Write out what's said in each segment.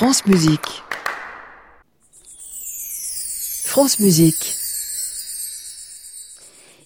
France Musique. France Musique.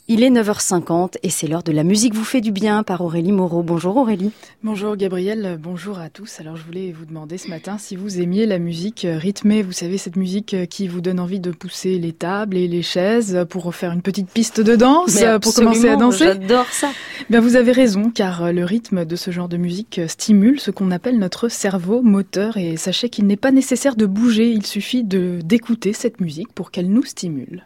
Il est 9h50 et c'est l'heure de la musique vous fait du bien par Aurélie Moreau. Bonjour Aurélie. Bonjour Gabriel, bonjour à tous. Alors je voulais vous demander ce matin si vous aimiez la musique rythmée, vous savez cette musique qui vous donne envie de pousser les tables et les chaises pour faire une petite piste de danse, pour commencer à danser. J'adore ça. Bien vous avez raison car le rythme de ce genre de musique stimule ce qu'on appelle notre cerveau moteur et sachez qu'il n'est pas nécessaire de bouger, il suffit de d'écouter cette musique pour qu'elle nous stimule.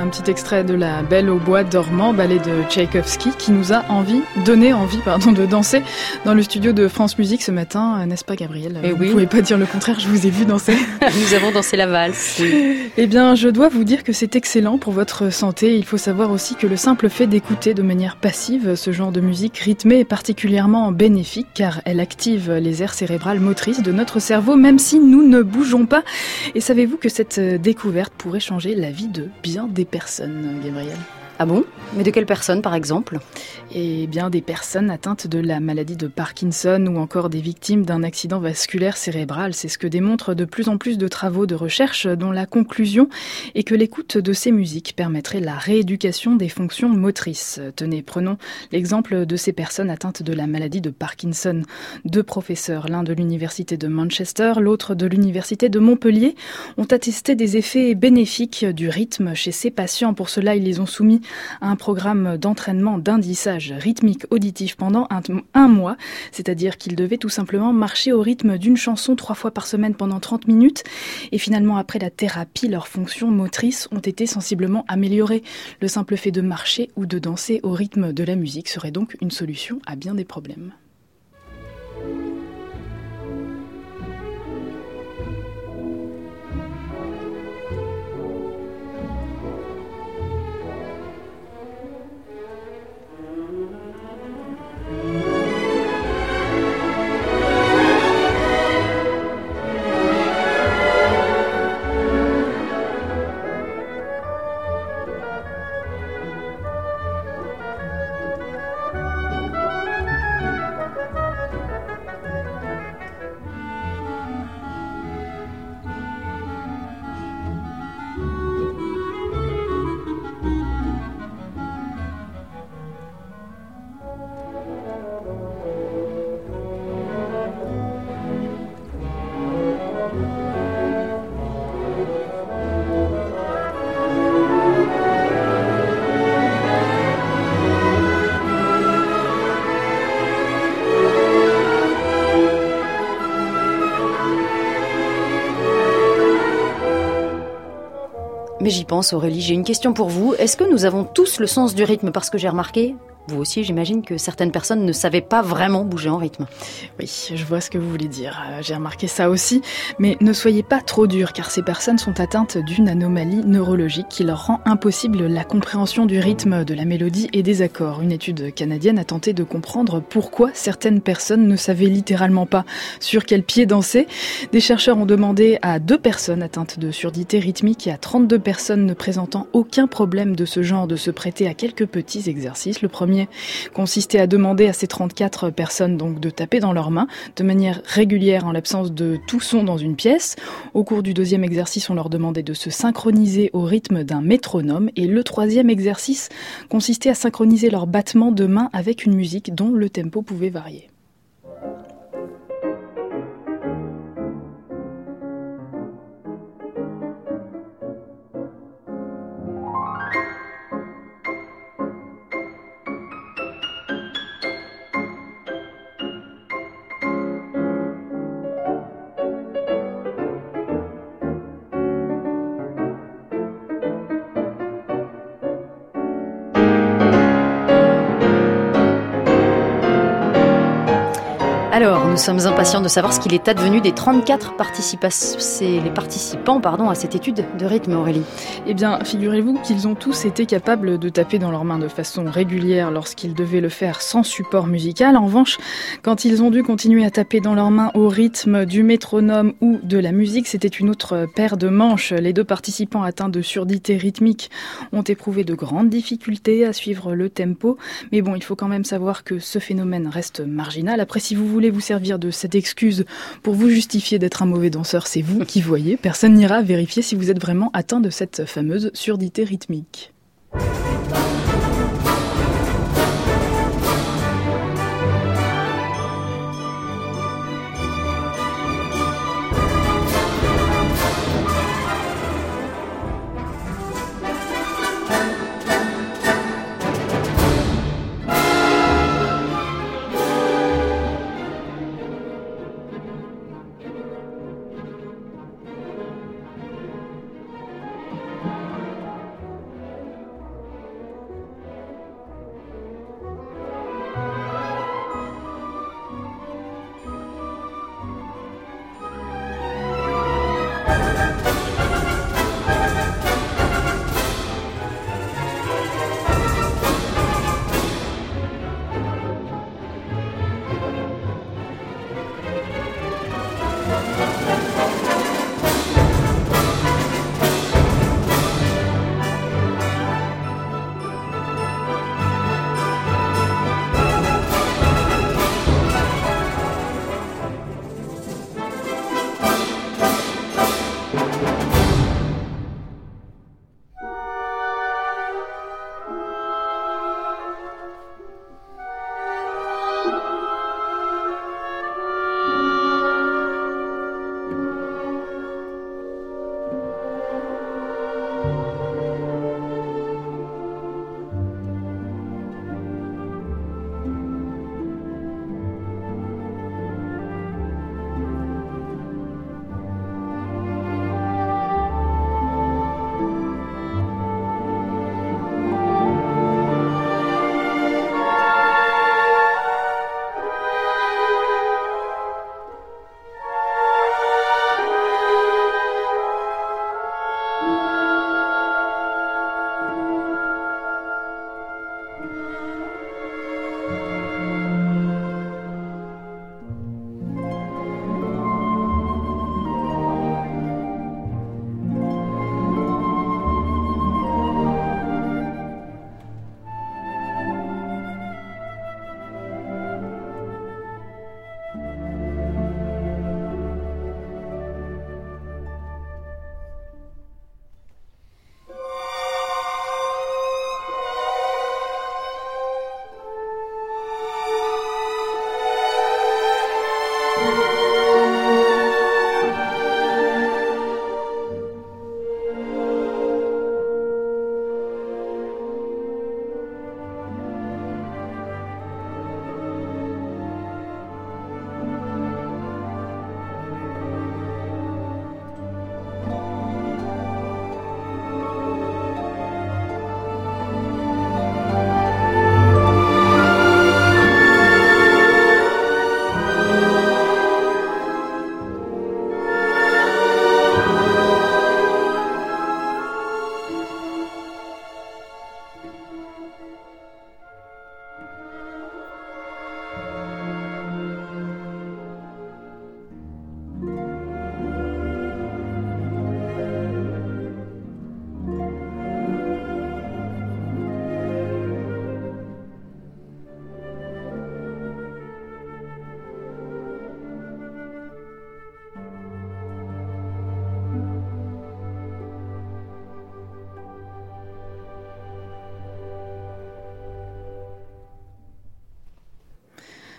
Un petit extrait de La Belle au bois dormant, ballet de Tchaïkovski, qui nous a envie, donné envie, pardon, de danser dans le studio de France Musique ce matin, n'est-ce pas, Gabriel? Et eh Vous oui. pouvez pas dire le contraire, je vous ai vu danser. nous avons dansé la valse. Eh bien, je dois vous dire que c'est excellent pour votre santé. Il faut savoir aussi que le simple fait d'écouter de manière passive ce genre de musique rythmée est particulièrement bénéfique, car elle active les aires cérébrales motrices de notre cerveau, même si nous ne bougeons pas. Et savez-vous que cette découverte pourrait changer la vie de bien des personnes, Gabriel? Ah bon? Mais de quelle personne, par exemple? Eh bien, des personnes atteintes de la maladie de Parkinson ou encore des victimes d'un accident vasculaire cérébral. C'est ce que démontrent de plus en plus de travaux de recherche dont la conclusion est que l'écoute de ces musiques permettrait la rééducation des fonctions motrices. Tenez, prenons l'exemple de ces personnes atteintes de la maladie de Parkinson. Deux professeurs, l'un de l'université de Manchester, l'autre de l'université de Montpellier, ont attesté des effets bénéfiques du rythme chez ces patients. Pour cela, ils les ont soumis un programme d'entraînement d'indissage rythmique auditif pendant un, mois, c'est-à-dire qu'ils devaient tout simplement marcher au rythme d'une chanson trois fois par semaine pendant 30 minutes. Et finalement, après la thérapie, leurs fonctions motrices ont été sensiblement améliorées. Le simple fait de marcher ou de danser au rythme de la musique serait donc une solution à bien des problèmes. Mais j'y pense Aurélie, j'ai une question pour vous. Est-ce que nous avons tous le sens du rythme Parce que j'ai remarqué, vous aussi j'imagine que certaines personnes ne savaient pas vraiment bouger en rythme. Oui, je vois ce que vous voulez dire. Euh, J'ai remarqué ça aussi. Mais ne soyez pas trop dur car ces personnes sont atteintes d'une anomalie neurologique qui leur rend impossible la compréhension du rythme, de la mélodie et des accords. Une étude canadienne a tenté de comprendre pourquoi certaines personnes ne savaient littéralement pas sur quel pied danser. Des chercheurs ont demandé à deux personnes atteintes de surdité rythmique et à 32 personnes ne présentant aucun problème de ce genre de se prêter à quelques petits exercices. Le premier consistait à demander à ces 34 personnes donc de taper dans leurs mains de manière régulière en l'absence de tout son dans une pièce. Au cours du deuxième exercice, on leur demandait de se synchroniser au rythme d'un métronome et le troisième exercice consistait à synchroniser leurs battements de mains avec une musique dont le tempo pouvait varier. Alors, nous sommes impatients de savoir ce qu'il est advenu des 34 les participants pardon, à cette étude de rythme, Aurélie. Eh bien, figurez-vous qu'ils ont tous été capables de taper dans leurs mains de façon régulière lorsqu'ils devaient le faire sans support musical. En revanche, quand ils ont dû continuer à taper dans leurs mains au rythme du métronome ou de la musique, c'était une autre paire de manches. Les deux participants atteints de surdité rythmique ont éprouvé de grandes difficultés à suivre le tempo. Mais bon, il faut quand même savoir que ce phénomène reste marginal. Après, si vous voulez vous servir de cette excuse pour vous justifier d'être un mauvais danseur, c'est vous qui voyez. Personne n'ira vérifier si vous êtes vraiment atteint de cette fameuse surdité rythmique.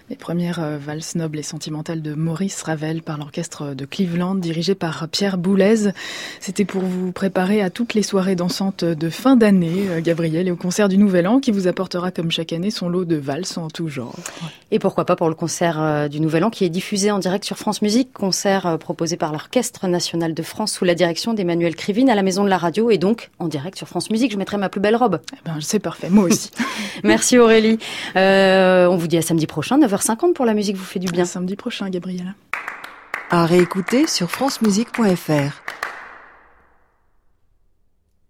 Les premières euh, valses nobles et sentimentales de Maurice Ravel par l'orchestre de Cleveland dirigé par Pierre Boulez. C'était pour vous préparer à toutes les soirées dansantes de fin d'année, euh, Gabriel, et au concert du Nouvel An qui vous apportera comme chaque année son lot de valses en tout genre. Et pourquoi pas pour le concert euh, du Nouvel An qui est diffusé en direct sur France Musique, concert proposé par l'Orchestre national de France sous la direction d'Emmanuel Krivine à la Maison de la Radio et donc en direct sur France Musique. Je mettrai ma plus belle robe. Eh ben, c'est parfait, moi aussi. Merci Aurélie. on vous dit à samedi prochain, 9h 50 pour la musique vous fait du bien. samedi prochain, Gabriel. À réécouter sur francemusique.fr.